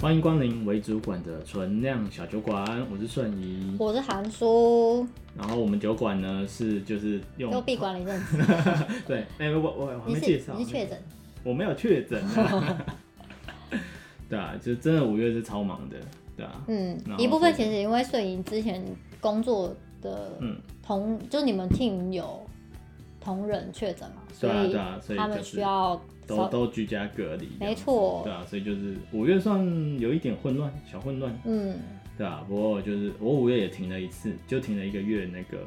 欢迎光临为主管的存量小酒馆，我是顺仪，我是韩叔。然后我们酒馆呢是就是用又闭馆了一阵子。对，哎、欸，我我我还没介绍，你是确诊？我没有确诊啊。对啊，就真的五月是超忙的，对啊。嗯，一部分其实因为顺仪之前工作的同，嗯、就你们 team 有同仁确诊嘛，所以他们需要。都都居家隔离，没错，对啊，所以就是五月算有一点混乱，小混乱，嗯，对啊，不过就是我五月也停了一次，就停了一个月，那个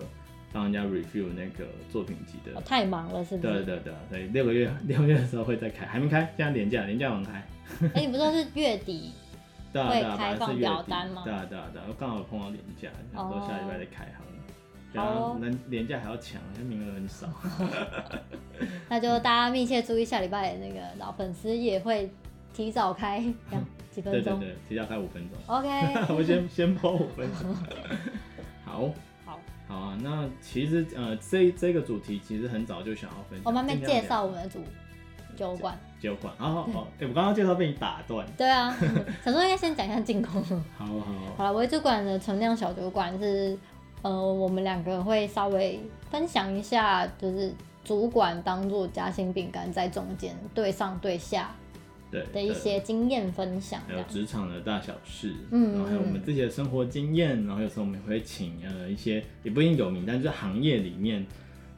帮人家 review 那个作品集的，哦、太忙了，是不是？对对对，所以六个月六个月的时候会再开，还没开，现在连假连假完开。哎、欸，你不说是月底 会开放表单吗？对啊对啊对啊，刚好碰到年假，然后下礼拜再开好。好，能廉价还要抢，因为名额很少。那就大家密切注意，下礼拜那个老粉丝也会提早开，几分钟？对对对，提早开五分钟。OK，我先先播五分钟。好，好，好啊。那其实呃，这这个主题其实很早就想要分享。我们还没介绍我们的主酒馆。酒馆哦哦，哎，我刚刚介绍被你打断。对啊，想说应该先讲一下进攻。好好好了，微主馆的存量小酒馆是。呃，我们两个会稍微分享一下，就是主管当做夹心饼干在中间对上对下，对的一些经验分享，还有职场的大小事，嗯，然后还有我们自己的生活经验，然后有时候我们也会请呃一些也不一定有名，但是行业里面。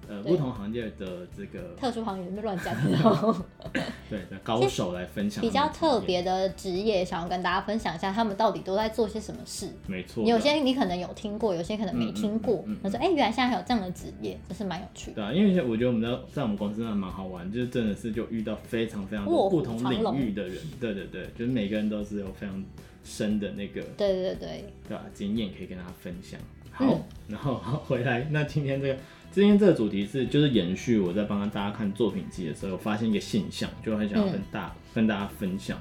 呃，不同行业的这个 特殊行业，别乱讲，对的高手来分享比较特别的职业，想要跟大家分享一下，他们到底都在做些什么事。没错，有些你可能有听过，有些可能没听过。他说：“哎，原来现在还有这样的职业，这是蛮有趣的。”对啊，因为我觉得我们在在我们公司真的蛮好玩，就是真的是就遇到非常非常多不同领域的人。对对对，就是每个人都是有非常深的那个对对对对吧经验可以跟大家分享。好，然后回来，那今天这个。今天这个主题是就是延续我在帮大家看作品集的时候，我发现一个现象，就很想要跟大、嗯、跟大家分享，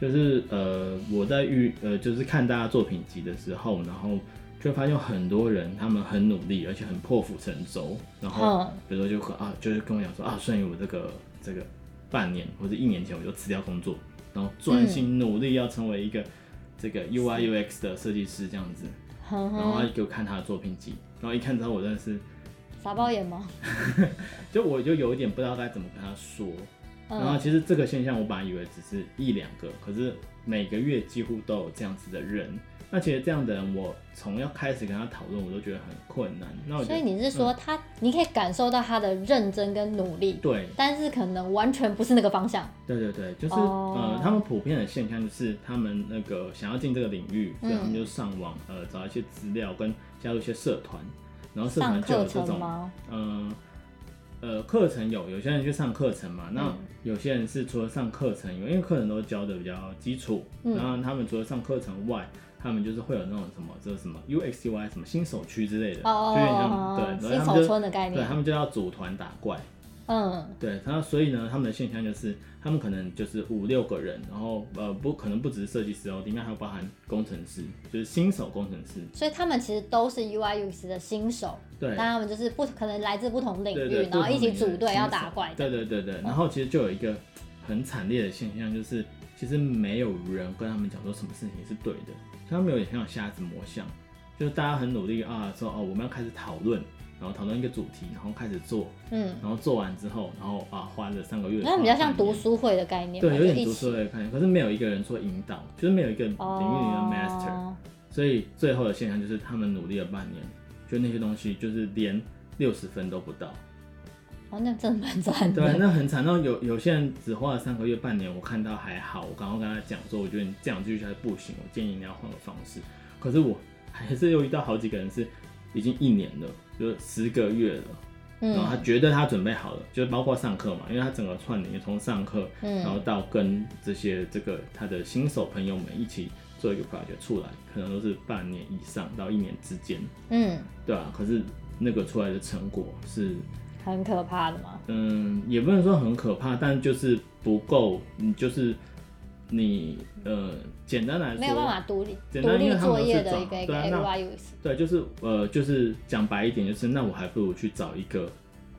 就是呃我在遇呃就是看大家作品集的时候，然后就发现有很多人他们很努力，而且很破釜沉舟，然后比如说就和啊就是跟我讲说啊，顺于我这个这个半年或者一年前我就辞掉工作，然后专心努力要成为一个这个 UI UX 的设计师这样子，然后他就给我看他的作品集，然后一看之后我真的是。傻包眼吗？就我就有一点不知道该怎么跟他说。嗯、然后其实这个现象，我本来以为只是一两个，可是每个月几乎都有这样子的人。那其实这样的人，我从要开始跟他讨论，我都觉得很困难。那我所以你是说他，嗯、你可以感受到他的认真跟努力，对，但是可能完全不是那个方向。对对对，就是、哦、呃，他们普遍的现象就是他们那个想要进这个领域，所以他们就上网呃找一些资料跟加入一些社团。然后社团就有这种，嗯，呃，课程有，有些人去上课程嘛。那有些人是除了上课程，因为课程都教的比较基础。然后他们除了上课程外，他们就是会有那种什么，就是什么 UXUI 什么新手区之类的，就有点像对，新手村的概念。对，他们就要组团打怪。嗯，对，然后所以呢，他们的现象就是，他们可能就是五六个人，然后呃不可能不只是设计师哦，里面还有包含工程师，就是新手工程师。所以他们其实都是 UI UX 的新手，对，但他们就是不可能来自不同领域，然后一起组队要打怪。对对对对，然后其实就有一个很惨烈的现象，就是其实没有人跟他们讲说什么事情是对的，他们有点像瞎子摸象，就是大家很努力啊，说哦我们要开始讨论。然后讨论一个主题，然后开始做，嗯，然后做完之后，然后啊花了三个月，那比较像读书会的概念，对，有点读书会的概念，可是没有一个人做引导，就是没有一个领域里的 master，哦，所以最后的现象就是他们努力了半年，就那些东西就是连六十分都不到，哦，那真的蛮惨的，对，那很惨。然后有有些人只花了三个月、半年，我看到还好，我刚刚跟他讲说，我觉得你这样继续下去不行，我建议你要换个方式。可是我还是又遇到好几个人是已经一年了。就十个月了，然后他觉得他准备好了，嗯、就是包括上课嘛，因为他整个串联从上课，嗯、然后到跟这些这个他的新手朋友们一起做一个 project 出来，可能都是半年以上到一年之间，嗯，对啊，可是那个出来的成果是很可怕的吗？嗯，也不能说很可怕，但就是不够，你就是。你呃，简单来说，没有办法独立独立作业的一个一个 UI。对，就是呃，就是讲白一点，就是那我还不如去找一个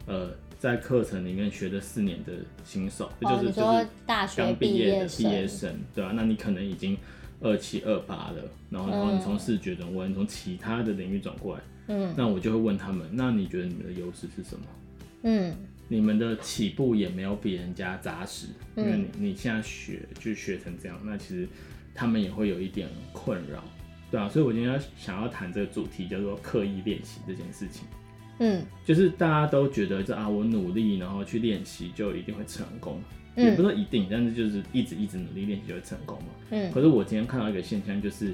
呃，在课程里面学的四年的新手，哦、就是就是大学刚毕业的毕业生，对啊，那你可能已经二七二八了，然后然后你从视觉转过来，你从其他的领域转过来，嗯，那我就会问他们，那你觉得你们的优势是什么？嗯，你们的起步也没有比人家扎实，因为你你现在学就学成这样，那其实他们也会有一点困扰，对啊，所以我今天要想要谈这个主题叫做刻意练习这件事情。嗯，就是大家都觉得这啊，我努力然后去练习就一定会成功，嗯、也不是说一定，但是就是一直一直努力练习就会成功嘛。嗯，可是我今天看到一个现象，就是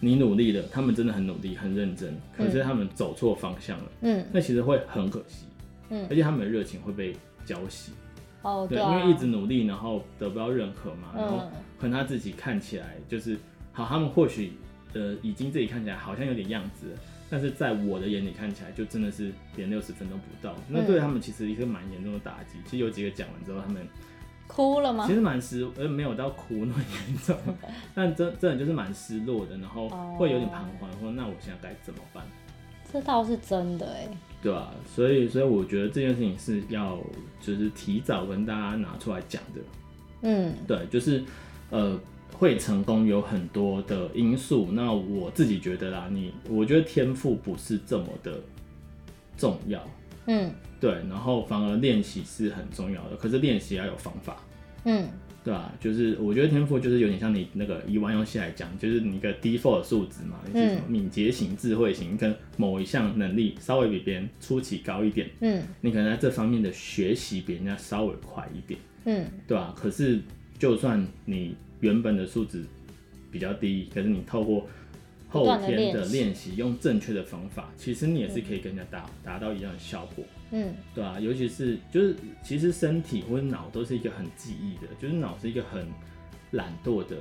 你努力了，他们真的很努力很认真，可是他们走错方向了，嗯，那其实会很可惜，嗯，而且他们的热情会被浇熄，哦，对，因为一直努力然后得不到认可嘛，然后可能他自己看起来就是好，他们或许呃已经自己看起来好像有点样子了。但是在我的眼里看起来，就真的是连六十分都不到。那对他们其实一个蛮严重的打击。其实有几个讲完之后，他们哭了吗？其实蛮失，呃，没有到哭那么严重，但真真的就是蛮失落的，然后会有点彷徨，说那我现在该怎么办？这倒是真的哎。对啊，所以所以我觉得这件事情是要就是提早跟大家拿出来讲的。嗯，对，就是呃。会成功有很多的因素，那我自己觉得啦，你我觉得天赋不是这么的重要，嗯，对，然后反而练习是很重要的，可是练习要有方法，嗯，对吧？就是我觉得天赋就是有点像你那个以玩游戏来讲，就是你一个 default 的数值嘛，你是敏捷型、智慧型，跟某一项能力稍微比别人初期高一点，嗯，你可能在这方面的学习比人家稍微快一点，嗯，对吧？可是就算你原本的数值比较低，可是你透过后天的练习，用正确的方法，其实你也是可以跟人家达达到一样的效果。嗯，对啊，尤其是就是其实身体或者脑都是一个很记忆的，就是脑是一个很懒惰的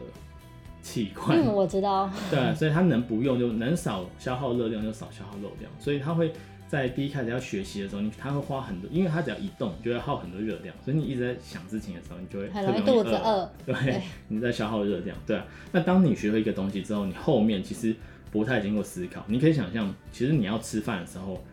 器官。嗯，我知道。对啊，所以它能不用就能少消耗热量就少消耗热量，所以它会。在第一开始要学习的时候，你他会花很多，因为他只要一动就会耗很多热量，所以你一直在想事情的时候，你就会很容易肚子饿。对，对你在消耗热量。对啊，那当你学会一个东西之后，你后面其实不太经过思考。你可以想象，其实你要吃饭的时候，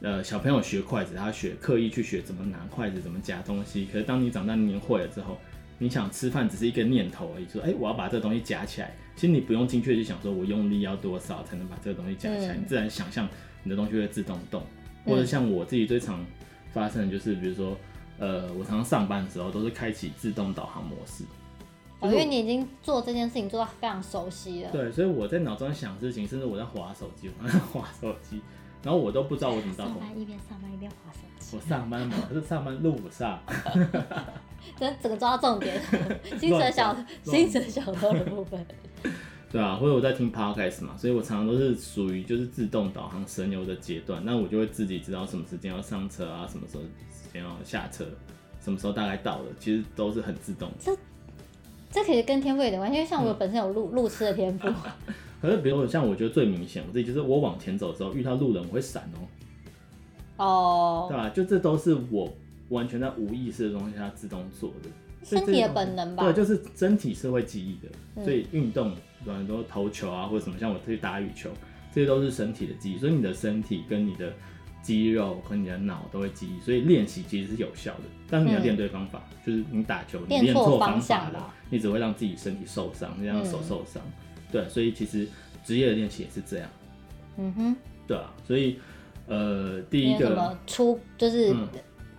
呃，小朋友学筷子，他学刻意去学怎么拿筷子，怎么夹东西。可是当你长大你会了之后，你想吃饭只是一个念头而已，说，哎、欸，我要把这个东西夹起来。其实你不用精确去想，说我用力要多少才能把这个东西夹起来，嗯、你自然想象。你的东西会自动动，或者像我自己最常发生的就是，比如说，呃，我常常上班的时候都是开启自动导航模式，哦，因为你已经做这件事情做到非常熟悉了。对，所以我在脑中想事情，甚至我在划手机，我在滑手机，然后我都不知道我怎么到。上班一边上班一边划手机。我上班嘛，可是上班路上。这整个抓到重点，精神小精神小偷的部分。对啊，或者我在听 podcast 嘛，所以我常常都是属于就是自动导航神游的阶段，那我就会自己知道什么时间要上车啊，什么时候时间要下车，什么时候大概到了，其实都是很自动。这这其实跟天赋有点关系，因为像我本身有路、嗯、路痴的天赋。可是比如说像我觉得最明显，我自己就是我往前走的时候遇到路人我会闪哦、喔。哦。Oh. 对吧？就这都是我完全在无意识的东西下自动做的。身体的本能吧。对，就是身体是会记忆的，嗯、所以运动。很多投球啊，或者什么，像我去打羽球，这些都是身体的记忆，所以你的身体跟你的肌肉和你的脑都会记忆，所以练习其实是有效的。但是你要练对方法，嗯、就是你打球你练错方法了，你只会让自己身体受伤，你让手受伤。嗯、对，所以其实职业的练习也是这样。嗯哼，对啊，所以呃，第一个什么出就是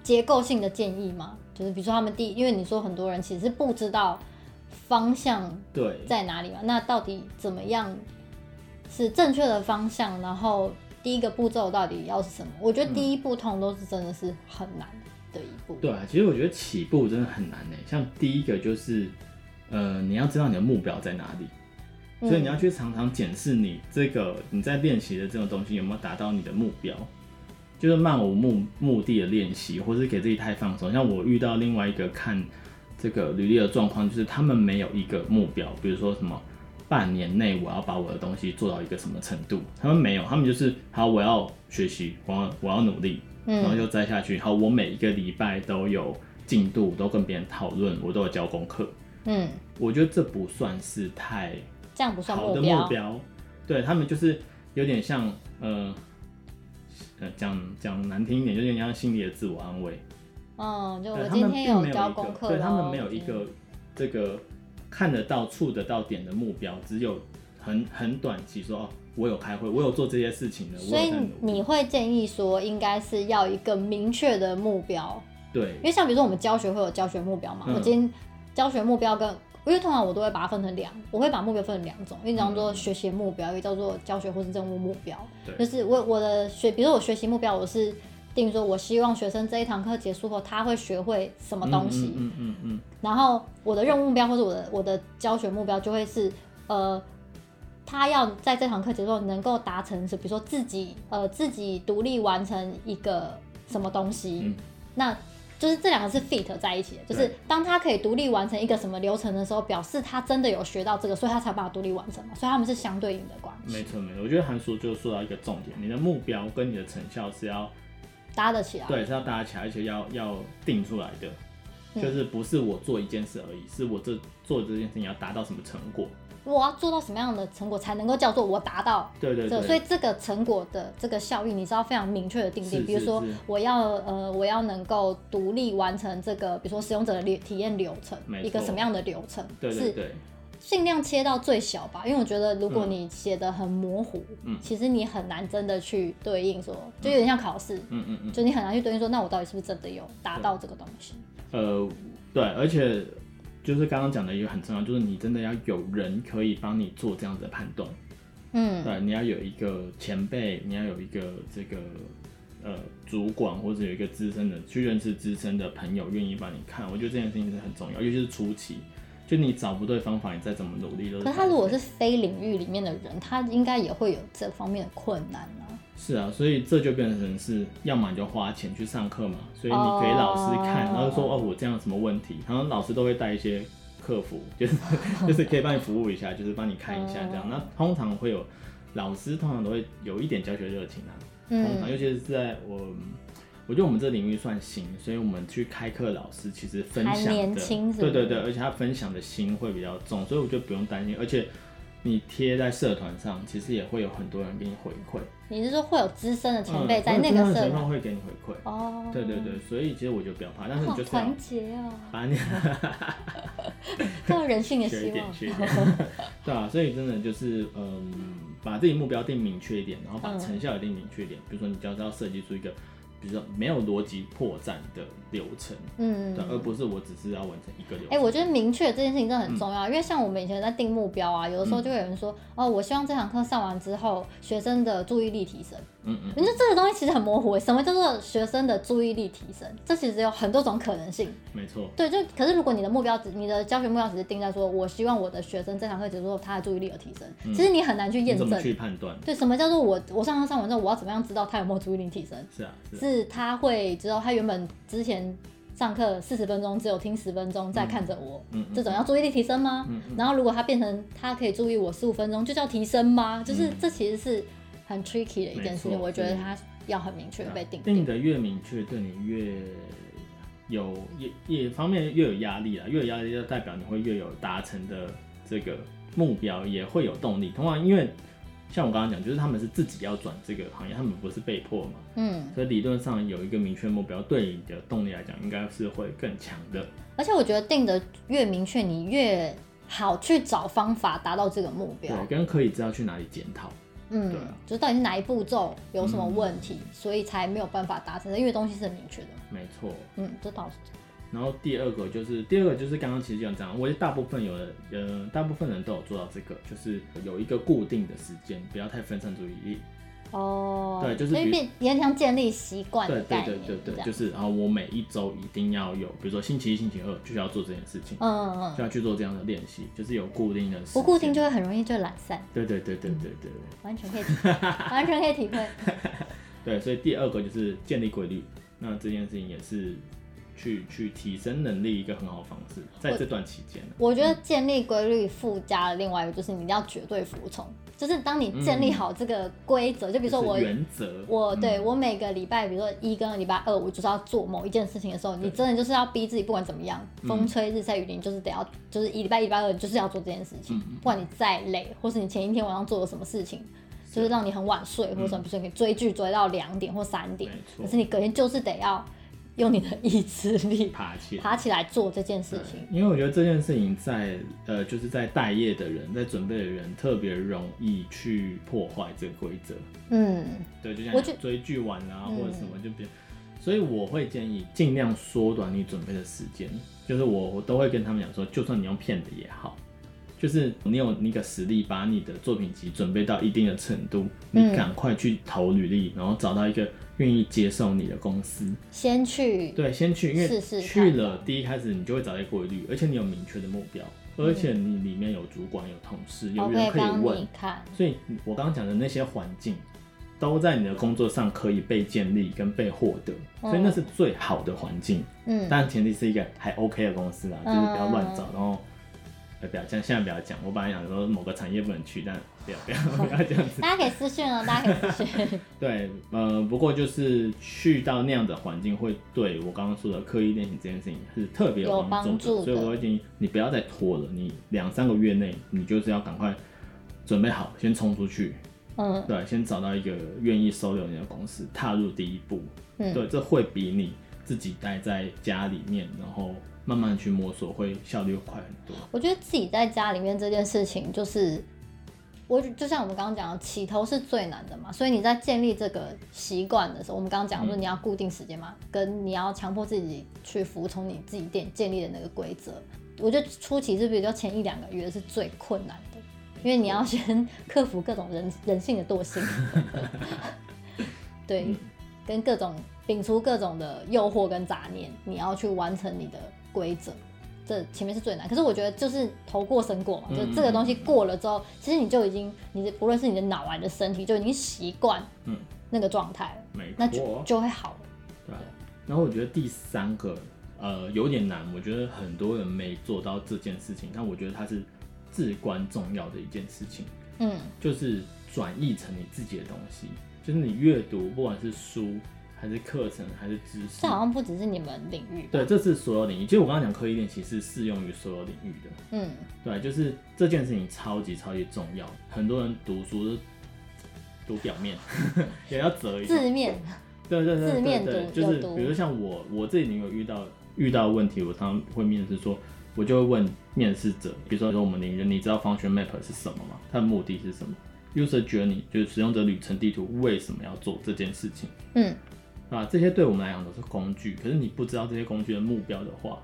结构性的建议吗，嗯、就是比如说他们第，因为你说很多人其实不知道。方向对在哪里嘛？那到底怎么样是正确的方向？然后第一个步骤到底要是什么？我觉得第一步通都是真的是很难的一步。对啊，其实我觉得起步真的很难呢。像第一个就是，呃，你要知道你的目标在哪里，所以你要去常常检视你这个你在练习的这种东西有没有达到你的目标，就是漫无目目的的练习，或是给自己太放松。像我遇到另外一个看。这个履历的状况就是他们没有一个目标，比如说什么半年内我要把我的东西做到一个什么程度，他们没有，他们就是好，我要学习，我要我要努力，然后就栽下去。好，我每一个礼拜都有进度，都跟别人讨论，我都有交功课。嗯，我觉得这不算是太这样不算好的目标，对他们就是有点像呃呃讲讲难听一点，就有点像心理的自我安慰。嗯，就我今天有教功课，对他们没有一个这个看得到、触得到点的目标，只有很很短期说哦，我有开会，我有做这些事情的。所以你会建议说，应该是要一个明确的目标。对，因为像比如说我们教学会有教学目标嘛，嗯、我今天教学目标跟，因为通常我都会把它分成两，我会把目标分成两种，一种叫做学习目标，一个叫做教学或是任务目标。对，就是我我的学，比如说我学习目标，我是。定说，我希望学生这一堂课结束后，他会学会什么东西。嗯嗯嗯。然后我的任务目标或者我的我的教学目标就会是，呃，他要在这堂课结束后能够达成是，比如说自己呃自己独立完成一个什么东西。嗯。那就是这两个是 fit 在一起的，就是当他可以独立完成一个什么流程的时候，表示他真的有学到这个，所以他才把它独立完成嘛。所以他们是相对应的关系。没错没错，我觉得韩叔就说到一个重点，你的目标跟你的成效是要。搭得起来，对，是要搭得起来，而且要要定出来的，嗯，就是不是我做一件事而已，是我这做这件事情要达到什么成果，我要做到什么样的成果才能够叫做我达到？对对对，所以这个成果的这个效益，你是要非常明确的定义。比如说，我要呃，我要能够独立完成这个，比如说使用者的体验流程，一个什么样的流程？对对对。尽量切到最小吧，因为我觉得如果你写的很模糊，嗯，其实你很难真的去对应说，就有点像考试，嗯嗯嗯，就你很难去对应说，那我到底是不是真的有达到这个东西？呃，对，而且就是刚刚讲的一个很重要，就是你真的要有人可以帮你做这样子的判断，嗯，对，你要有一个前辈，你要有一个这个呃主管或者有一个资深的去认识资深的朋友愿意帮你看，我觉得这件事情是很重要，尤其是初期。就你找不对方法，你再怎么努力都是。可他如果是非领域里面的人，他应该也会有这方面的困难。是啊，所以这就变成是，要么你就花钱去上课嘛，所以你给老师看，哦、然后说哦，我这样有什么问题，然后老师都会带一些客服，就是 就是可以帮你服务一下，就是帮你看一下这样。那通常会有老师，通常都会有一点教学热情啊，通常、嗯、尤其是在我。我觉得我们这领域算新，所以我们去开课，老师其实分享的，对对对，而且他分享的心会比较重，所以我就不用担心。而且你贴在社团上，其实也会有很多人给你回馈。你是说会有资深的前辈在那个社团会给你回馈？哦，对对对，所以其实我就不要怕，但是你就团结啊，把你，看到人性的希望，对啊，所以真的就是嗯，把自己目标定明确一点，然后把成效也定明确一点。比如说，你只要设计出一个。比如说没有逻辑破绽的流程，嗯，对，而不是我只是要完成一个流程。哎、欸，我觉得明确这件事情真的很重要，嗯、因为像我们以前在定目标啊，有的时候就会有人说，嗯、哦，我希望这堂课上完之后，学生的注意力提升。嗯嗯，你说这个东西其实很模糊，什么叫做学生的注意力提升？这其实有很多种可能性。没错。对，就可是如果你的目标只，你的教学目标只是定在说，我希望我的学生这堂课结束后，他的注意力有提升，嗯、其实你很难去验证。怎么去判断？对，什么叫做我我上课上完之后，我要怎么样知道他有没有注意力提升？是啊，是，啊是他会知道他原本之前上课四十分钟只有听十分钟在看着我，嗯，这种要注意力提升吗？嗯嗯、然后如果他变成他可以注意我十五分钟，就叫提升吗？就是这其实是很 tricky 的一件事情，我觉得他。要很明确被定定，定的越明确，对你越有也也方面越有压力啊，越有压力就代表你会越有达成的这个目标，也会有动力。通常，因为像我刚刚讲，就是他们是自己要转这个行业，他们不是被迫嘛，嗯，所以理论上有一个明确目标，对你的动力来讲，应该是会更强的。而且我觉得定的越明确，你越好去找方法达到这个目标，对，跟可以知道去哪里检讨。嗯，对啊，就到底是哪一步骤有什么问题，嗯、所以才没有办法达成的，因为东西是很明确的。没错。嗯，这倒是。然后第二个就是第二个就是刚刚其实讲讲，我觉得大部分有的呃，大部分人都有做到这个，就是有一个固定的时间，不要太分散注意力。哦，对，就是所以变也像建立习惯的概念，对对对对，就是然后我每一周一定要有，比如说星期一、星期二就要做这件事情，嗯嗯嗯，就要去做这样的练习，就是有固定的。不固定就会很容易就懒散。对对对对对对，完全可以，完全可以体会。对，所以第二个就是建立规律，那这件事情也是去去提升能力一个很好的方式，在这段期间。我觉得建立规律附加的另外一个就是你一定要绝对服从。就是当你建立好这个规则，嗯、就比如说我原则，我对我每个礼拜，比如说一跟礼拜二，我就是要做某一件事情的时候，你真的就是要逼自己，不管怎么样，风吹日晒雨淋，就是得要，就是一礼拜一礼拜二，就是要做这件事情，嗯、不管你再累，或是你前一天晚上做了什么事情，就是。让你很晚睡，或者什么，比如说你追剧追到两点或三点，可是你隔天就是得要用你的意志力 爬起来，爬起来做这件事情。因为我觉得这件事情在呃，就是在待业的人，在准备的人特别容易去破坏这个规则。嗯，对，就像追剧玩啊，或者什么就别。所以我会建议尽量缩短你准备的时间。就是我我都会跟他们讲说，就算你用骗的也好，就是你有那个实力，把你的作品集准备到一定的程度，你赶快去投履历，然后找到一个。愿意接受你的公司，先去对，先去，因为去了第一开始你就会找到一规律，而且你有明确的目标，而且你里面有主管、有同事、有人可以问，所以我刚刚讲的那些环境都在你的工作上可以被建立跟被获得，所以那是最好的环境。嗯，但前提是一个还 OK 的公司啦，就是不要乱找，然后。不要这样，现在不要讲。我本来想说某个产业不能去，但不要不要不要这样子。大家可以私讯哦，大家可以私讯。对，呃，不过就是去到那样的环境，会对我刚刚说的刻意练习这件事情是特别有帮助的。所以我会建议你不要再拖了，你两三个月内，你就是要赶快准备好，先冲出去。嗯，对，先找到一个愿意收留你的公司，踏入第一步。嗯，对，这会比你自己待在家里面，然后。慢慢去摸索，会效率会快很多。我觉得自己在家里面这件事情，就是我就像我们刚刚讲的，起头是最难的嘛。所以你在建立这个习惯的时候，我们刚刚讲说你要固定时间嘛，嗯、跟你要强迫自己去服从你自己建建立的那个规则。我觉得初期是比较前一两个月是最困难的，因为你要先克服各种人 人性的惰性，对，嗯、跟各种摒除各种的诱惑跟杂念，你要去完成你的。规则，这前面是最难。可是我觉得就是头过身过嘛，嗯、就这个东西过了之后，其实你就已经，你的不论是你的脑还是身体，就已经习惯嗯那个状态了，没错，那就就会好了。对。然后我觉得第三个，呃，有点难。我觉得很多人没做到这件事情，但我觉得它是至关重要的一件事情。嗯，就是转译成你自己的东西，就是你阅读，不管是书。还是课程，还是知识？这好像不只是你们领域。对，这是所有领域。其实我刚刚讲刻意练习是适用于所有领域的。嗯，对，就是这件事情超级超级重要。很多人读书读表面，也要折一字面。对对对，字面对，就是比如说像我，我这里有遇到遇到问题，我常常会面试说，我就会问面试者，比如说说我们领域，你知道 function map 是什么吗？它的目的是什么？User journey 就是使用者旅程地图，为什么要做这件事情？嗯。啊，这些对我们来讲都是工具，可是你不知道这些工具的目标的话，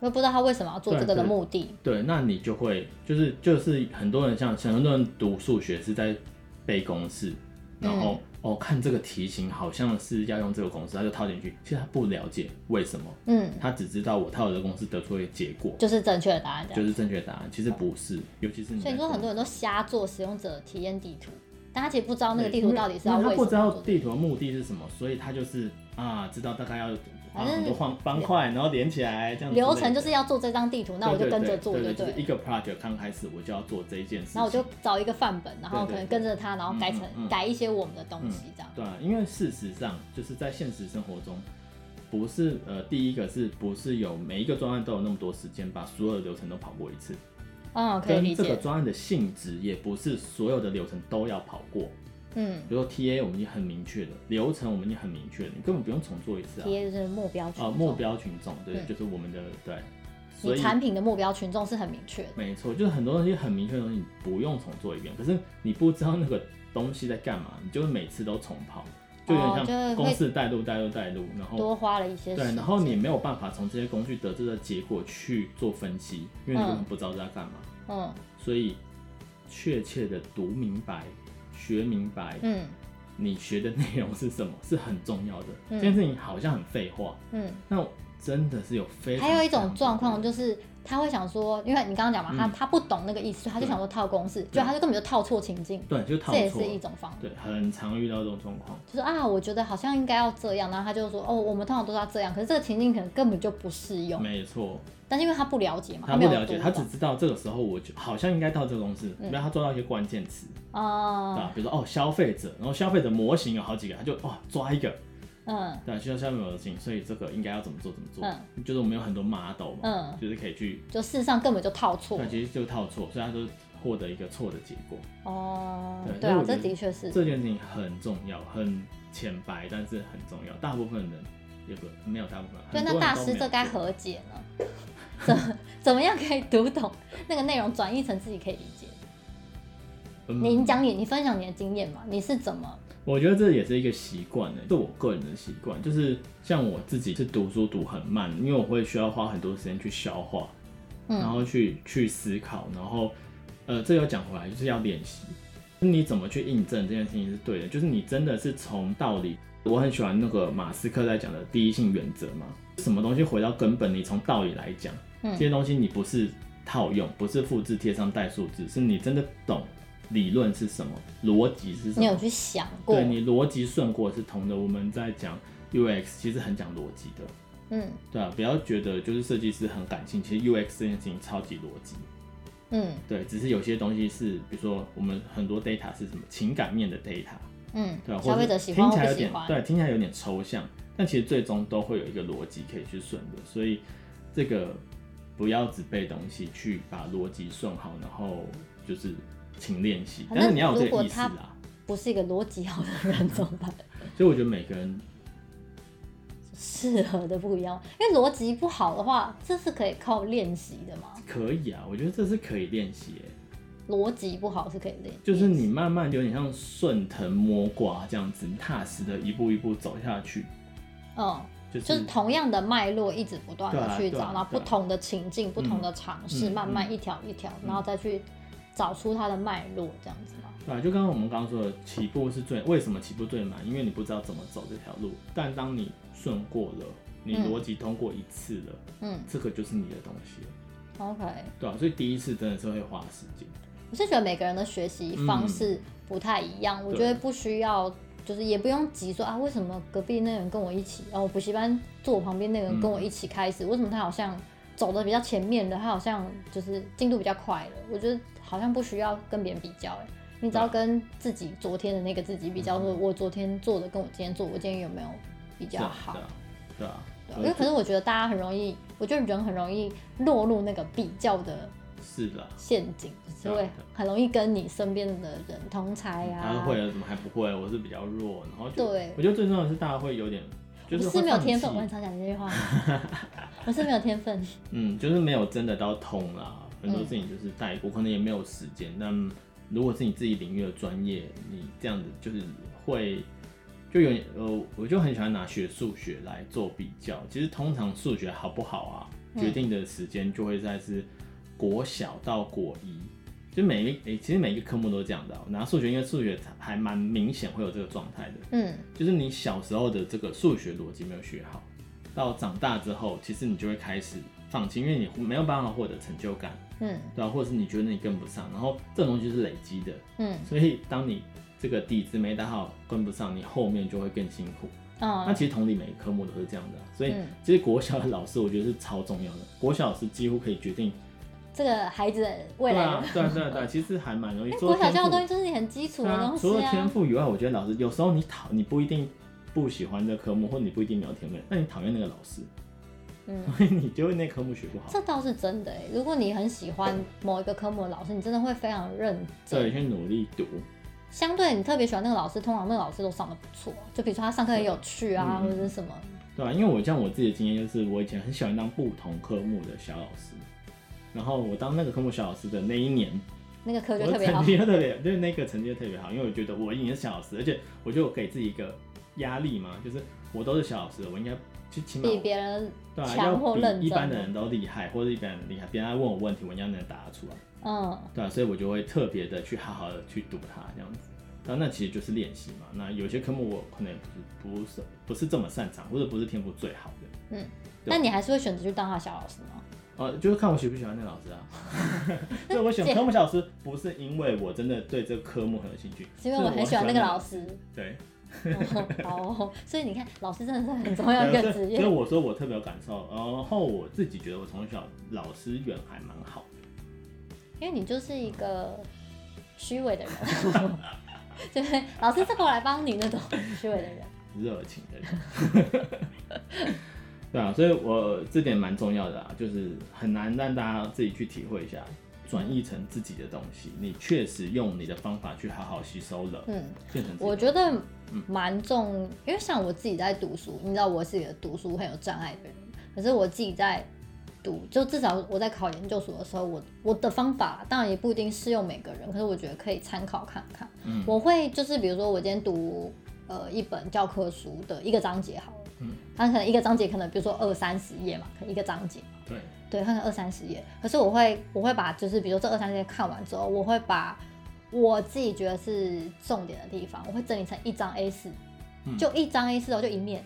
我不知道他为什么要做这个的目的。对，那你就会就是就是很多人像像很多人读数学是在背公式，然后、嗯、哦看这个题型好像是要用这个公式，他就套进去，其实他不了解为什么，嗯，他只知道我套的公式得出一个结果，就是正确的答案，就是正确的答案，其实不是，尤其是你。所以说很多人都瞎做使用者体验地图。但他其实不知道那个地图到底是要为什么，他不知道地图的目的是什么，所以他就是啊，知道大概要啊很多方方块，然后连起来这样。流程就是要做这张地图，那我就跟着做，对对。一个 project 刚开始我就要做这一件事，那我就找一个范本，然后可能跟着他，然后改成改一些我们的东西这样。对，因为事实上就是在现实生活中，不是呃第一个是不是有每一个专案都有那么多时间把所有的流程都跑过一次。嗯，可以理解。跟这个专案的性质也不是所有的流程都要跑过。嗯，比如说 TA 我们已经很明确的，流程我们已经很明确了，你根本不用重做一次啊。TA 就是目标群众。啊，目标群众，对，嗯、就是我们的对。所以产品的目标群众是很明确的。没错，就是很多东西很明确的东西，你不用重做一遍。可是你不知道那个东西在干嘛，你就会每次都重跑，就有点像公式带路带路带路，然后多花了一些。对，然后你没有办法从这些工具得知的结果去做分析，因为你根本不知道在干嘛。嗯。所以，确切的读明白、学明白，嗯，你学的内容是什么是很重要的。嗯、这件事情好像很废话，嗯，那真的是有非常。还有一种状况就是。他会想说，因为你刚刚讲嘛，他他不懂那个意思，他就想说套公式，就他就根本就套错情境，对，就套错，这也是一种方法。对，很常遇到这种状况，就是啊，我觉得好像应该要这样，然后他就说，哦，我们通常都是要这样，可是这个情境可能根本就不适用。没错。但是因为他不了解嘛，他不了解，他只知道这个时候我就好像应该套这个公式，因为他抓到一些关键词啊，对吧？比如说哦，消费者，然后消费者模型有好几个，他就哦抓一个。嗯，对，需要下面有的事情，所以这个应该要怎么做怎么做。嗯，就是我们有很多 model 嘛，嗯，就是可以去，就事实上根本就套错。对，其实就套错，所以他就获得一个错的结果。哦，对，这的确是。这件事情很重要，很浅白，但是很重要。大部分人也不没有大部分。对，那大师这该何解呢？怎么 怎么样可以读懂那个内容，转译成自己可以理解？嗯、你讲你，你分享你的经验嘛？你是怎么？我觉得这也是一个习惯呢，是我个人的习惯，就是像我自己是读书读很慢，因为我会需要花很多时间去消化，嗯、然后去去思考，然后呃，这又讲回来就是要练习，你怎么去印证这件事情是对的？就是你真的是从道理。我很喜欢那个马斯克在讲的第一性原则嘛，什么东西回到根本，你从道理来讲，嗯、这些东西你不是套用，不是复制贴上带数字，是你真的懂理论是什么，逻辑是什么，你有去想过，对，你逻辑顺过是通的。我们在讲 UX，其实很讲逻辑的，嗯，对啊，不要觉得就是设计师很感性，其实 UX 这件事情超级逻辑，嗯，对，只是有些东西是，比如说我们很多 data 是什么情感面的 data。嗯，对，消费者喜欢听起来有点对，听起来有点抽象，但其实最终都会有一个逻辑可以去顺的，所以这个不要只背东西，去把逻辑顺好，然后就是请练习。但是你要有这个意识啊。不是一个逻辑好的人怎么办？所以我觉得每个人适合的不一样，因为逻辑不好的话，这是可以靠练习的吗？可以啊，我觉得这是可以练习诶。逻辑不好是可以练，就是你慢慢有点像顺藤摸瓜这样子，你踏实的一步一步走下去。嗯，就是、就是同样的脉络一直不断的去找，啊啊、然后不同的情境、嗯、不同的尝试，慢慢一条一条，嗯、然后再去找出它的脉络这样子嘛。对、啊，就刚刚我们刚刚说的，起步是最为什么起步最难？因为你不知道怎么走这条路。但当你顺过了，你逻辑通过一次了，嗯，这个就是你的东西了。OK，对啊，所以第一次真的是会花时间。我是觉得每个人的学习方式不太一样，嗯、我觉得不需要，就是也不用急说啊，为什么隔壁那个人跟我一起，然后补习班坐我旁边那个人跟我一起开始，嗯、为什么他好像走的比较前面的，他好像就是进度比较快的？我觉得好像不需要跟别人比较，哎，你只要跟自己昨天的那个自己比较，说我昨天做的跟我今天做，我今天有没有比较好？对啊，对啊，因为可是我觉得大家很容易，我觉得人很容易落入那个比较的。是的，陷阱是会很容易跟你身边的人同才啊。他会了，怎么还不会？我是比较弱，然后对，我觉得最重要的是大家会有点，就是，是没有天分。我很常讲这句话，我是没有天分。嗯，就是没有真的到通啦，很多事情就是带过，可能也没有时间。但如果是你自己领域的专业，你这样子就是会就有呃，我就很喜欢拿学数学来做比较。其实通常数学好不好啊，决定的时间就会在是。国小到国一，就每一诶、欸，其实每一个科目都是这样的。拿数学，因为数学还蛮明显会有这个状态的。嗯，就是你小时候的这个数学逻辑没有学好，到长大之后，其实你就会开始放弃，因为你没有办法获得成就感。嗯，对吧？或者是你觉得你跟不上，然后这种东西是累积的。嗯，所以当你这个底子没打好，跟不上，你后面就会更辛苦。哦，那其实同理，每个科目都是这样的。所以其实国小的老师，我觉得是超重要的。国小老师几乎可以决定。这个孩子的未来，对啊，对啊，对，其实还蛮容易。国小教的东西就是你很基础的东西啊。除了天赋以外，我觉得老师有时候你讨你不一定不喜欢这科目，或者你不一定没有天分，那你讨厌那个老师，嗯，所以你就会那科目学不好。这倒是真的哎，如果你很喜欢某一个科目的老师，你真的会非常认真，对，去努力读。相对你特别喜欢那个老师，通常那个老师都上的不错，就比如说他上课很有趣啊，或者是什么。对啊，因为我像我自己的经验就是，我以前很喜欢当不同科目的小老师。然后我当那个科目小老师的那一年，那个科就特别好，成绩特别，就是那个成绩特别好，因为我觉得我已经是小老师，而且我觉得我给自己一个压力嘛，就是我都是小老师，我应该去起码比别人强或认真，一般的人都厉害，或者一般人厉害，别人来问我问题，我应该能答得出来。嗯，对啊，所以我就会特别的去好好的去读它这样子。那那其实就是练习嘛。那有些科目我可能不是不是不是这么擅长，或者不是天赋最好的。嗯，那你还是会选择去当他小老师吗？呃，就是看我喜不喜欢那个老师啊。所以我选科目小老师，不是因为我真的对这个科目很有兴趣，是因为我很喜欢那个老师。对。哦，所以你看，老师真的是很重要一个职业。所以我说我特别有感受，然后我自己觉得我从小老师缘还蛮好的。因为你就是一个虚伪的人，对，老师这个我来帮你那种虚伪的人，热情的人。对啊，所以我这点蛮重要的啊，就是很难让大家自己去体会一下，转译成自己的东西，你确实用你的方法去好好吸收了，嗯，变成我觉得蛮重，嗯，因为像我自己在读书，你知道我是一个读书很有障碍的人，可是我自己在读，就至少我在考研究所的时候，我我的方法当然也不一定适用每个人，可是我觉得可以参考看看。嗯，我会就是比如说我今天读呃一本教科书的一个章节好了。嗯，它可能一个章节可能比如说二三十页嘛，可能一个章节。对对，可能二三十页。可是我会我会把就是比如说这二三十页看完之后，我会把我自己觉得是重点的地方，我会整理成一张 A 四嗯，就一张 A 四哦，就一面。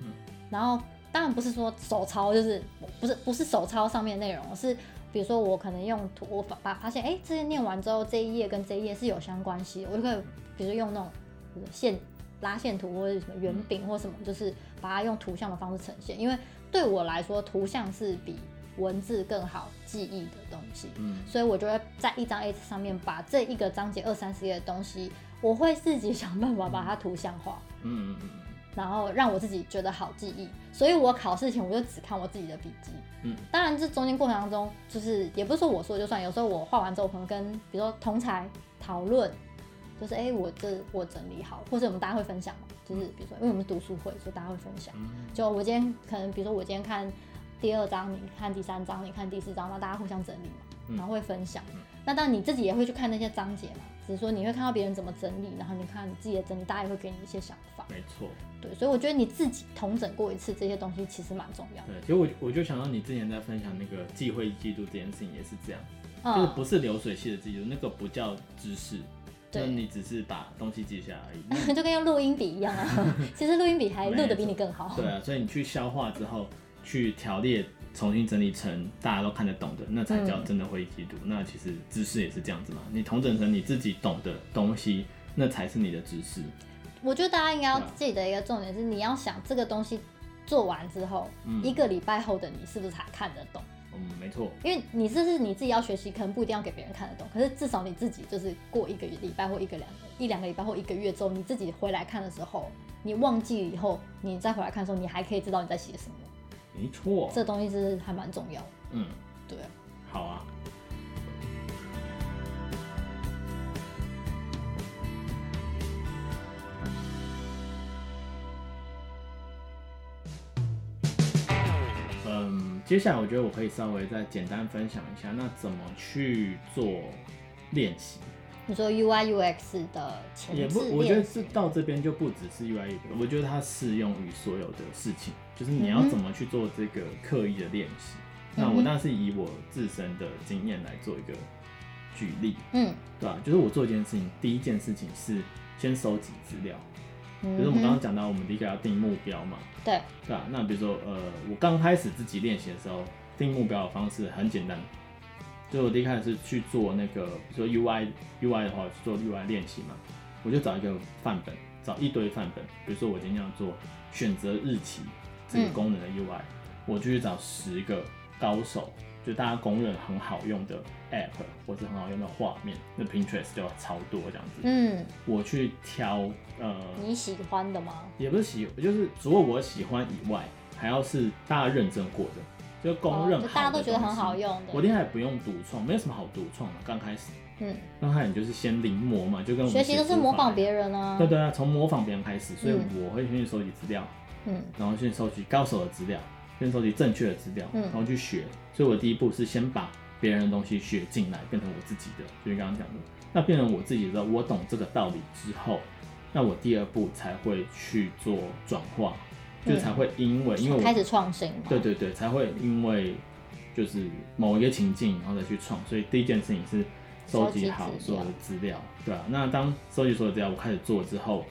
嗯，然后当然不是说手抄，就是不是不是手抄上面内容，是比如说我可能用图，我发发发现哎，这些念完之后这一页跟这一页是有相关系，我就可以比如说用那种线。拉线图或者什么圆饼或什么，就是把它用图像的方式呈现。因为对我来说，图像是比文字更好记忆的东西。嗯，所以我就会在一张 A4 上面把这一个章节二三十页的东西，我会自己想办法把它图像化。嗯嗯嗯。然后让我自己觉得好记忆。所以我考试前我就只看我自己的笔记。嗯。当然，这中间过程当中，就是也不是说我说就算，有时候我画完之后，可能跟比如说同才讨论。就是哎、欸，我这我整理好，或者我们大家会分享嘛。就是比如说，因为我们读书会，所以大家会分享。就我今天可能，比如说我今天看第二章，你看第三章，你看第四章，那大家互相整理嘛，然后会分享。那当然你自己也会去看那些章节嘛，只是说你会看到别人怎么整理，然后你看你自己的整理，大家也会给你一些想法。没错。对，所以我觉得你自己统整过一次这些东西，其实蛮重要的。对，其实我我就想到你之前在分享那个记会记录这件事情也是这样，嗯、就是不是流水系的记录，那个不叫知识。那你只是把东西记下来而已，就跟用录音笔一样啊。其实录音笔还录的比你更好。对啊，所以你去消化之后，去条列，重新整理成大家都看得懂的，那才叫真的会议记录。嗯、那其实知识也是这样子嘛，你统整成你自己懂的东西，那才是你的知识。我觉得大家应该要记得一个重点是，你要想这个东西做完之后，嗯、一个礼拜后的你是不是才看得懂？嗯，没错，因为你这是你自己要学习，可能不一定要给别人看得懂，可是至少你自己就是过一个礼拜或一个两个一两个礼拜或一个月之后，你自己回来看的时候，你忘记以后，你再回来看的时候，你还可以知道你在写什么。没错，这东西是还蛮重要。嗯，对啊。好啊。接下来我觉得我可以稍微再简单分享一下，那怎么去做练习？你说 UI UX 的前也不，我觉得是到这边就不只是 UI UX，我觉得它适用于所有的事情，就是你要怎么去做这个刻意的练习。嗯、那我当然是以我自身的经验来做一个举例，嗯，对吧？就是我做一件事情，第一件事情是先收集资料。就是我们刚刚讲到，我们第一个要定目标嘛，对，对吧？那比如说，呃，我刚开始自己练习的时候，定目标的方式很简单，就我第一开始是去做那个，比如说 UI UI 的话，去做 UI 练习嘛，我就找一个范本，找一堆范本，比如说我今天要做选择日期这个功能的 UI，嗯，我就去找十个高手。就大家公认很好用的 app，或者很好用的画面，那 Pinterest 就要超多这样子。嗯，我去挑呃，你喜欢的吗？也不是喜，就是除了我喜欢以外，还要是大家认证过的，就公认大家都觉得很好用的。我另外也不用独创，没有什么好独创的。刚开始，嗯，刚开始就是先临摹嘛，就跟我们学习都是模仿别人啊。对对啊，从模仿别人开始，所以我会先去收集资料，嗯，然后先收集高手的资料。先收集正确的资料，然后去学。嗯、所以我第一步是先把别人的东西学进来，变成我自己的。就是刚刚讲的，那变成我自己的我懂这个道理之后，那我第二步才会去做转化，嗯、就才会因为因为我开始创新。对对对，才会因为就是某一个情境，然后再去创。所以第一件事情是收集好所有的资料，对啊，那当收集所有资料，我开始做之后。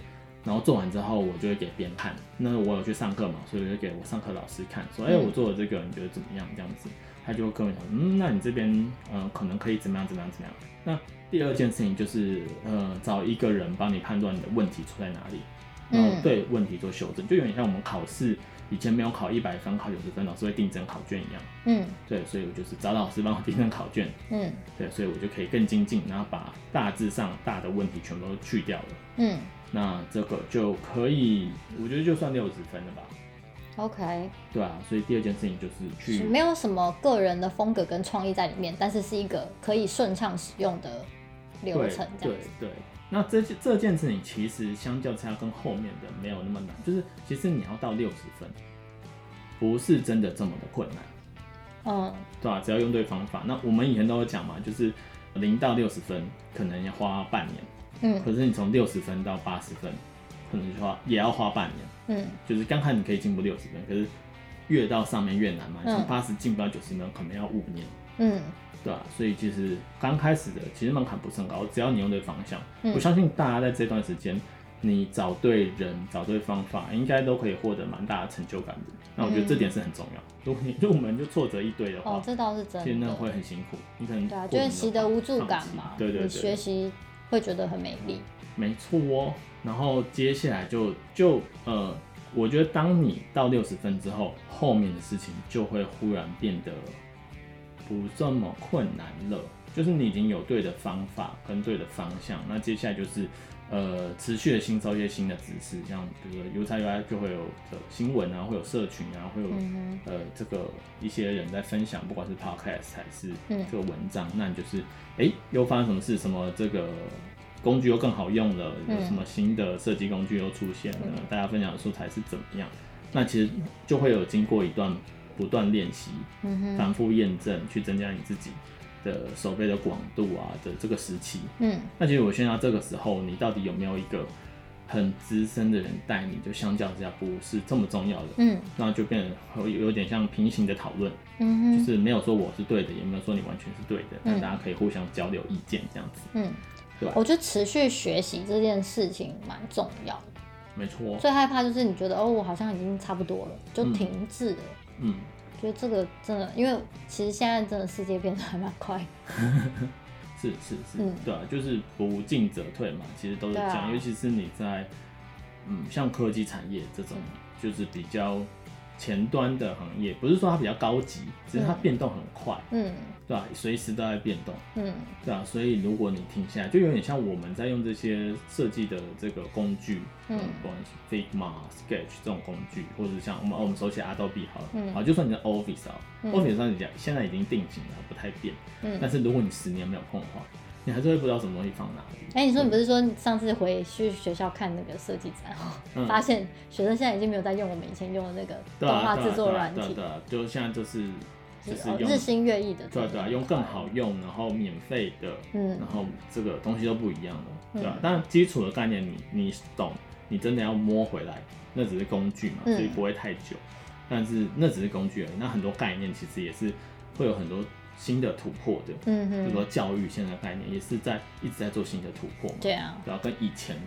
然后做完之后，我就会给别人看。那我有去上课嘛，所以我就给我上课老师看，说：“哎、欸，我做的这个，你觉得怎么样？”这样子，他就会跟我讲：“嗯，那你这边，呃，可能可以怎么样？怎么样？怎么样？”那第二件事情就是，呃，找一个人帮你判断你的问题出在哪里，然后对问题做修正，就有点像我们考试以前没有考一百分，考九十分，老师会订正考卷一样。嗯，对，所以我就是找老师帮我订正考卷。嗯，对，所以我就可以更精进，然后把大致上大的问题全部都去掉了。嗯。那这个就可以，我觉得就算六十分了吧。OK，对啊，所以第二件事情就是去没有什么个人的风格跟创意在里面，但是是一个可以顺畅使用的流程这样子。对对，对，那这这件事情其实相较之下跟后面的没有那么难，就是其实你要到六十分，不是真的这么的困难。嗯，对啊，只要用对方法。那我们以前都有讲嘛，就是零到六十分可能要花半年，嗯，可是你从六十分到八十分，可能就花也要花半年。嗯，就是刚开始你可以进步六十分，可是越到上面越难嘛。从八十进不到九十分，可能要五年。嗯，对吧、啊？所以其实刚开始的其实门槛不是很高，只要你用对方向，嗯、我相信大家在这段时间，你找对人、找对方法，应该都可以获得蛮大的成就感的。那我觉得这点是很重要。嗯、如果你入门就挫折一堆的话，哦，这倒是真的，其实那会很辛苦。你可能对啊，就是习得无助感嘛。对对对，你学习会觉得很没力。没错哦。然后接下来就就呃。我觉得当你到六十分之后，后面的事情就会忽然变得不这么困难了。就是你已经有对的方法跟对的方向，那接下来就是呃持续的新收一些新的知识，像比如说 UXUI 就会有的新闻啊，会有社群啊，会有、嗯、呃这个一些人在分享，不管是 Podcast 还是这个文章，嗯、那你就是哎、欸、又发生什么事，什么这个。工具又更好用了，有什么新的设计工具又出现了？嗯、大家分享的素材是怎么样？那其实就会有经过一段不断练习、嗯、反复验证，去增加你自己的手背的广度啊的这个时期。嗯，那其实我现在这个时候，你到底有没有一个很资深的人带你？就相较之下不是这么重要的。嗯，那就变得有有点像平行的讨论。嗯，就是没有说我是对的，也没有说你完全是对的，那、嗯、大家可以互相交流意见这样子。嗯。对我觉得持续学习这件事情蛮重要的，没错。最害怕就是你觉得哦，我好像已经差不多了，就停滞了。嗯，觉得这个真的，因为其实现在真的世界变得还蛮快。是是是，嗯、对啊，就是不进则退嘛，其实都是这样。啊、尤其是你在嗯，像科技产业这种，就是比较。前端的行业不是说它比较高级，只是它变动很快，嗯，对吧？随时都在变动，嗯，对啊。所以如果你停下来，就有点像我们在用这些设计的这个工具，嗯，不管是 Figma、Sketch 这种工具，或者像我们我们手写 Adobe 好了，嗯，好，就算你的 Office 啊，Office 上你讲现在已经定型了，不太变，嗯，但是如果你十年没有碰的话。你还是会不知道什么东西放哪里。哎、欸，你说你不是说上次回去学校看那个设计展，嗯、发现学生现在已经没有在用我们以前用的那个动画制作软体。对对，就现在就是就是用日新月异的。对对啊，用更好用，然后免费的，嗯，然后这个东西都不一样了，对吧？但基础的概念你你懂，你真的要摸回来，那只是工具嘛，所以不会太久。但是那只是工具而已，那很多概念其实也是会有很多。新的突破的，嗯哼，比如说教育现在的概念也是在一直在做新的突破嘛，对啊，然后跟以前，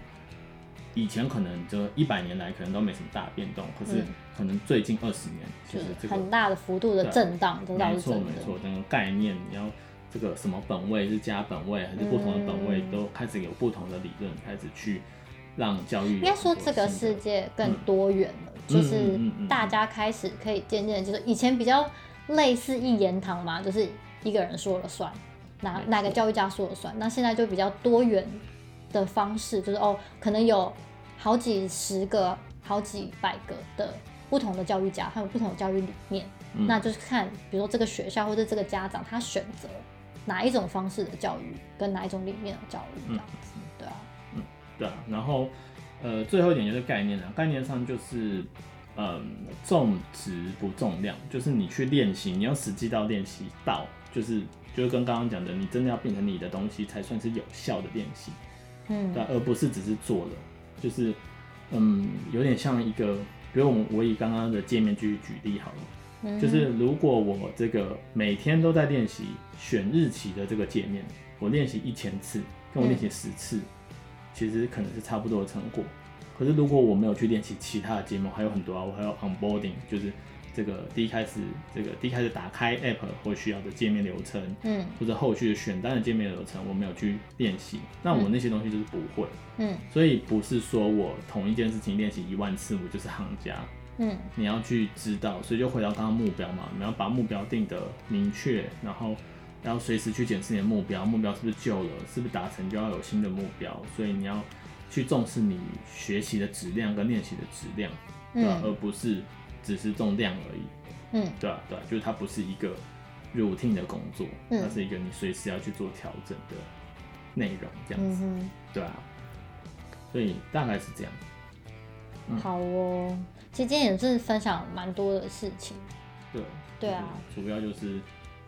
以前可能就一百年来可能都没什么大变动，可是可能最近二十年就是这个很大的幅度的震荡，没错没错，这个概念你要这个什么本位是加本位还是不同的本位，都开始有不同的理论开始去让教育应该说这个世界更多元了，就是大家开始可以渐渐就是以前比较。类似一言堂嘛，就是一个人说了算，哪哪个教育家说了算。那现在就比较多元的方式，就是哦，可能有好几十个、好几百个的不同的教育家，还有不同的教育理念。嗯、那就是看，比如说这个学校或者这个家长，他选择哪一种方式的教育，跟哪一种理念的教育这样子，嗯、对啊，嗯，对啊。然后，呃，最后一点就是概念了，概念上就是。嗯，重质不重量，就是你去练习，你要实际到练习到，就是就是跟刚刚讲的，你真的要变成你的东西，才算是有效的练习，嗯，对，而不是只是做了，就是嗯，有点像一个，比如我我以刚刚的界面去举例好了，嗯，就是如果我这个每天都在练习选日期的这个界面，我练习一千次，跟我练习十次，嗯，其实可能是差不多的成果。可是如果我没有去练习其他的节目，还有很多啊，我还有 onboarding，就是这个第一开始这个第一开始打开 app 会需要的界面流程，嗯，或者后续的选单的界面流程，我没有去练习，那我那些东西就是不会，嗯，所以不是说我同一件事情练习一万次，我就是行家，嗯，你要去知道，所以就回到刚刚目标嘛，你要把目标定得明确，然后要随时去检视你的目标，目标是不是旧了，是不是达成就要有新的目标，所以你要。去重视你学习的质量跟练习的质量，对吧？嗯、而不是只是重量而已。嗯，对啊，对啊，就是它不是一个 routine 的工作，嗯它是一个你随时要去做调整的内容，这样子。嗯对啊，所以大概是这样。嗯，好哦。其实今天也是分享蛮多的事情。对。对啊。主要就是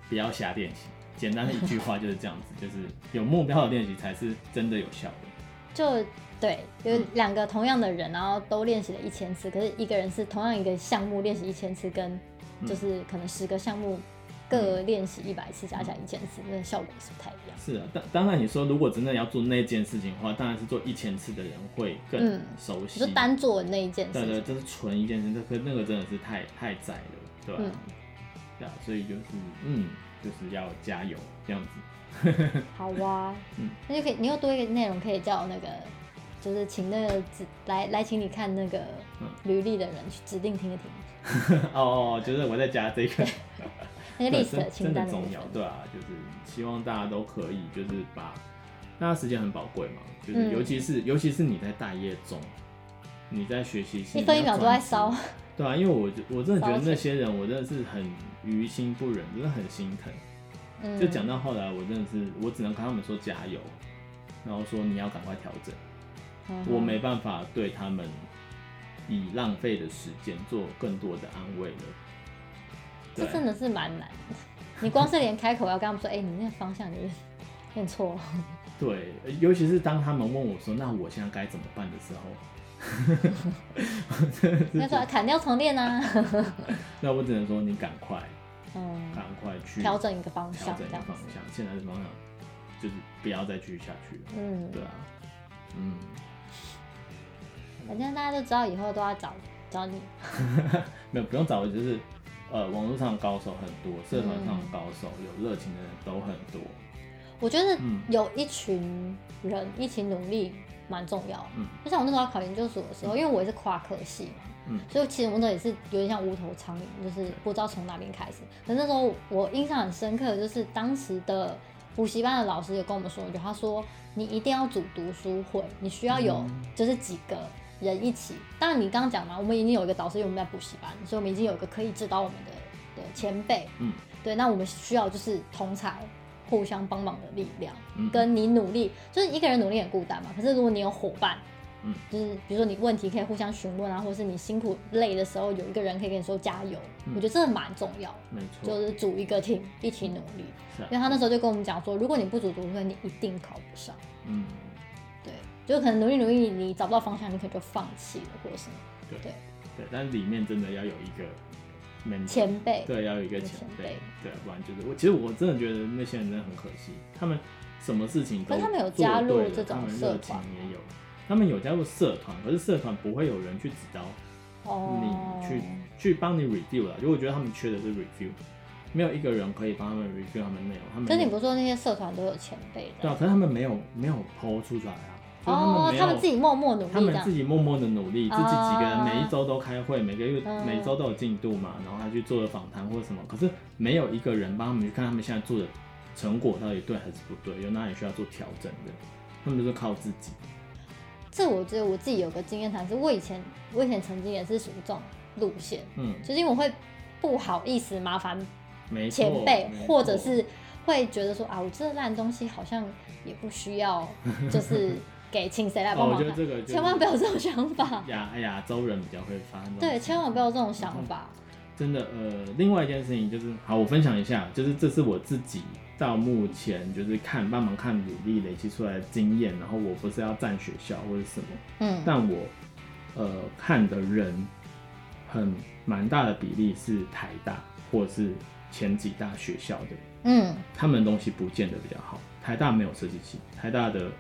不要瞎练习，简单的一句话就是这样子，就是有目标的练习才是真的有效的。就对，就是两个同样的人，然后都练习了一千次，可是一个人是同样一个项目练习一千次，跟就是可能十个项目各练习一百次，加起来一千次，那效果是不太一样。是啊，当当然你说如果真的要做那件事情的话，当然是做一千次的人会更熟悉。嗯、就单做那一件事。对，对对，这是纯一件事，那个那个真的是太太窄了，对吧、啊？嗯、对啊，所以就是嗯，就是要加油这样子。好哇，嗯，那就可以，你又多一个内容可以叫那个。就是请那个指来来请你看那个履历的人去指定听一听。哦哦，就是我在加这个 那个 list 清单真的重要，对啊，就是希望大家都可以，就是把大家时间很宝贵嘛，就是尤其是、嗯、尤其是你在大业中，你在学习，一分一秒都在烧。对啊，因为我我真的觉得那些人，我真的是很于心不忍，真的很心疼。嗯、就讲到后来，我真的是我只能跟他们说加油，然后说你要赶快调整。我没办法对他们以浪费的时间做更多的安慰了。这真的是蛮难的。你光是连开口要跟他们说，哎、欸，你那个方向有点念错。对，尤其是当他们问我说，那我现在该怎么办的时候，应该说砍掉重练啊。那我只能说，你赶快，嗯，赶快去调整一个方向，调整一个方向。现在的方向就是不要再继续下去了。嗯，对啊，嗯。反正大家都知道，以后都要找找你。没有，不用找，就是呃，网络上的高手很多，社团上的高手，嗯、有热情的人都很多。我觉得有一群人一起努力蛮重要。嗯，就像我那时候要考研究所的时候，嗯、因为我也是跨科系嘛，嗯，所以其实我那也是有点像无头苍蝇，就是不知道从哪边开始。可是那时候我印象很深刻的就是当时的补习班的老师有跟我们说一句，他说你一定要组读书会，你需要有就是几个。人一起，当然你刚刚讲嘛，我们已经有一个导师，因为我们在补习班，所以我们已经有一个可以指导我们的的前辈，嗯，对，那我们需要就是同才互相帮忙的力量，嗯，跟你努力，就是一个人努力很孤单嘛，可是如果你有伙伴，嗯，就是比如说你问题可以互相询问啊，或者是你辛苦累的时候有一个人可以跟你说加油，嗯，我觉得这蛮重要，没错，就是组一个 team 一起努力，是啊，因为他那时候就跟我们讲说，如果你不组读书会，你一定考不上，嗯。就可能努力努力，你找不到方向，你可能就放弃了，或者什么。对对对，但是里面真的要有一个前辈，对，要有一个前辈，对，不然就是我。其实我真的觉得那些人真的很可惜，他们什么事情都做对了，他们有加入这种他们热情也有，他们有加入社团，可是社团不会有人去指导你去去帮你 review 了，因为我觉得他们缺的是 review，没有一个人可以帮他们 review 他们内容。他们可是你不是说那些社团都有前辈的？对啊，可是他们没有没有 po 出来啊。哦，他们自己默默努力，他们自己默默的努力，自己几个人每一周都开会，每个月每周都有进度嘛，然后他去做了访谈或者什么，可是没有一个人帮他们去看他们现在做的成果到底对还是不对，有哪里需要做调整的，他们就是靠自己。这我觉得我自己有个经验谈，是我以前我以前曾经也是属于这种路线，嗯，就是因为我会不好意思麻烦前辈，或者是会觉得说啊，我这烂东西好像也不需要，就是。给请谁来帮忙？我觉得这个千万不要有这种想法。亚亚洲人比较会发生。对，千万不要有这种想法。真的，呃，另外一件事情就是，好，我分享一下，就是这是我自己到目前就是看帮忙看履历累积出来的经验，然后我不是要占学校或者什么，嗯，但我呃看的人很蛮大的比例是台大或者是前几大学校的，嗯，他们的东西不见得比较好。台大没有设计系，台大的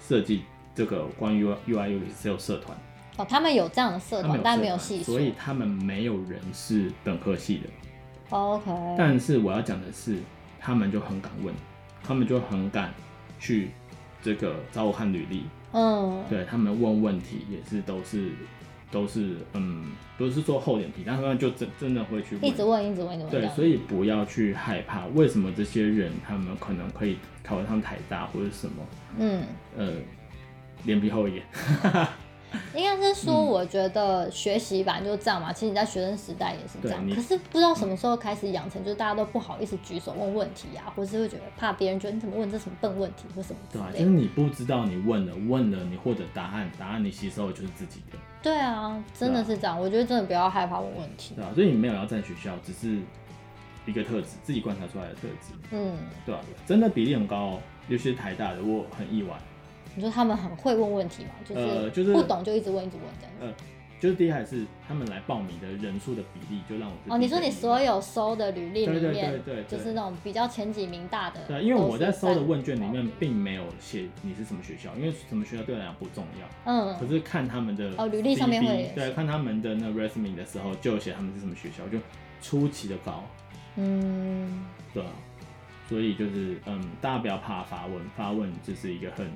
设计。这个关于 UIU 只有社团哦，他们有这样的社团，但没有系，所以他们没有人是本科系的。OK，但是我要讲的是，他们就很敢问，他们就很敢去这个找我看履历。嗯，对他们问问题也是都是都是嗯，不是说厚脸皮，但他们就真真的会去问，一直问，一直问，一直问。对，所以不要去害怕，为什么这些人他们可能可以考上台大或者什么？嗯，呃。脸皮厚一点，应该是说，我觉得学习本来就是这样嘛。嗯、其实你在学生时代也是这样，可是不知道什么时候开始养成，就是大家都不好意思举手问问题啊，或是会觉得怕别人觉得你怎么问这什么笨问题或什么之类的。对，就是你不知道你问了，问了你获得答案，答案你吸收的就是自己的。对啊，真的是这样。啊、我觉得真的不要害怕问问题。对啊，所以你没有要在学校，只是一个特质，自己观察出来的特质。嗯，对啊，真的比例很高哦，尤其是台大的，我很意外。你说他们很会问问题嘛？就是就是不懂就一直问一直问这样。呃，就是第一还是他们来报名的人数的比例，就让我哦，你说你所有收的履历里面，对对对对，就是那种比较前几名大的。对，因为我在收的问卷里面并没有写你是什么学校，因为什么学校对我来讲不重要。嗯。可是看他们的哦履历上面会对，看他们的那 resume 的时候，就写他们是什么学校，就出奇的高。嗯。对啊，所以就是嗯，大家不要怕发问，发问就是一个很。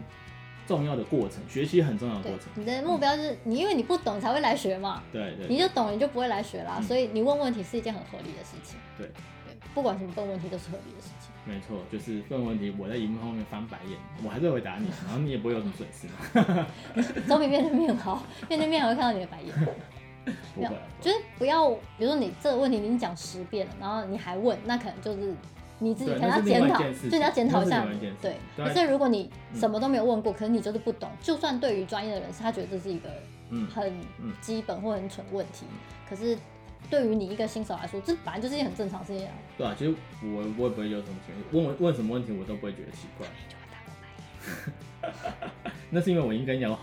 重要的过程，学习很重要的过程。你的目标就是你，因为你不懂才会来学嘛。对对。你就懂，你就不会来学啦。所以你问问题是一件很合理的事情。对对，不管什么问问题都是合理的事情。没错，就是问问题，我在荧幕后面翻白眼，我还是会回答你，然后你也不会有什么损失。总比面对面好，面对面还会看到你的白眼。不会，就是不要，比如说你这个问题你已经讲十遍了，然后你还问，那可能就是。你自己可能要检讨，就你要检讨一下。对，可是如果你什么都没有问过，可是你就是不懂，就算对于专业的人士，他觉得这是一个很基本或很蠢的问题，可是对于你一个新手来说，这本来就是一件很正常的事情啊。对啊，其实我我也不会有什么问问问什么问题，我都不会觉得奇怪。那是因为我应该要好。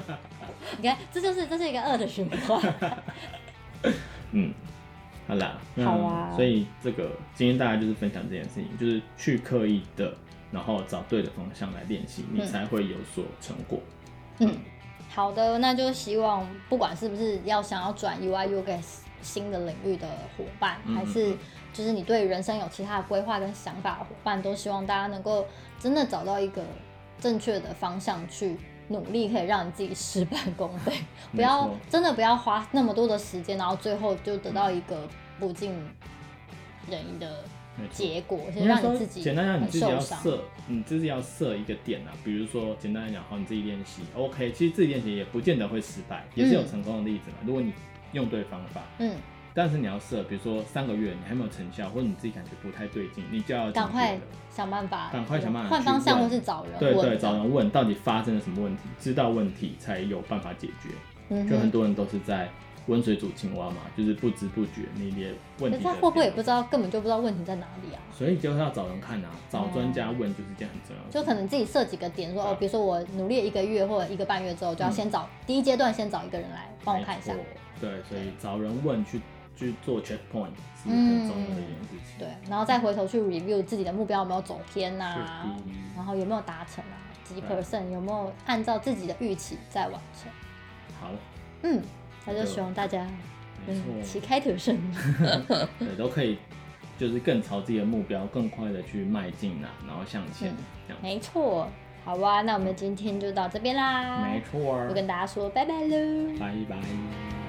你看，这就是这是一个恶的循环。嗯。好啦，好啊。所以这个今天大家就是分享这件事情，就是去刻意的，然后找对的方向来练习，你才会有所成果。嗯，好的，那就希望不管是不是要想要转 UI UX 新的领域的伙伴，还是就是你对人生有其他的规划跟想法的伙伴，都希望大家能够真的找到一个正确的方向去努力，可以让你自己事半功倍。不要真的不要花那么多的时间，然后最后就得到一个。不尽人意的结果，先让你自己简单讲，你自己要设，你自己要设一个点啊。比如说，简单来讲，好，你自己练习，OK。其实自己练习也不见得会失败，也是有成功的例子嘛。如果你用对方法，嗯，但是你要设，比如说三个月你还没有成效，或者你自己感觉不太对劲，你就要赶快想办法，赶快想办法换方向，或是找人对对，找人问到底发生了什么问题，知道问题才有办法解决。嗯就很多人都是在。温水煮青蛙嘛，就是不知不觉你连问题。可是他会不会也不知道，根本就不知道问题在哪里啊？所以就是要找人看啊，找专家问就是这样很重要的。就可能自己设几个点，说哦，比如说我努力了一个月或者一个半月之后，就要先找第一阶段先找一个人来帮我看一下。对，所以找人问去去做 check point 是很重要的一件事情。对，然后再回头去 review 自己的目标有没有走偏呐，然后有没有达成啊，几 percent 有没有按照自己的预期在完成。好，嗯。那就希望大家，嗯，旗开得胜，对，都可以，就是更朝自己的目标更快的去迈进啊，然后向前，这样。没错，好吧，那我们今天就到这边啦。没错，就跟大家说拜拜喽，拜拜。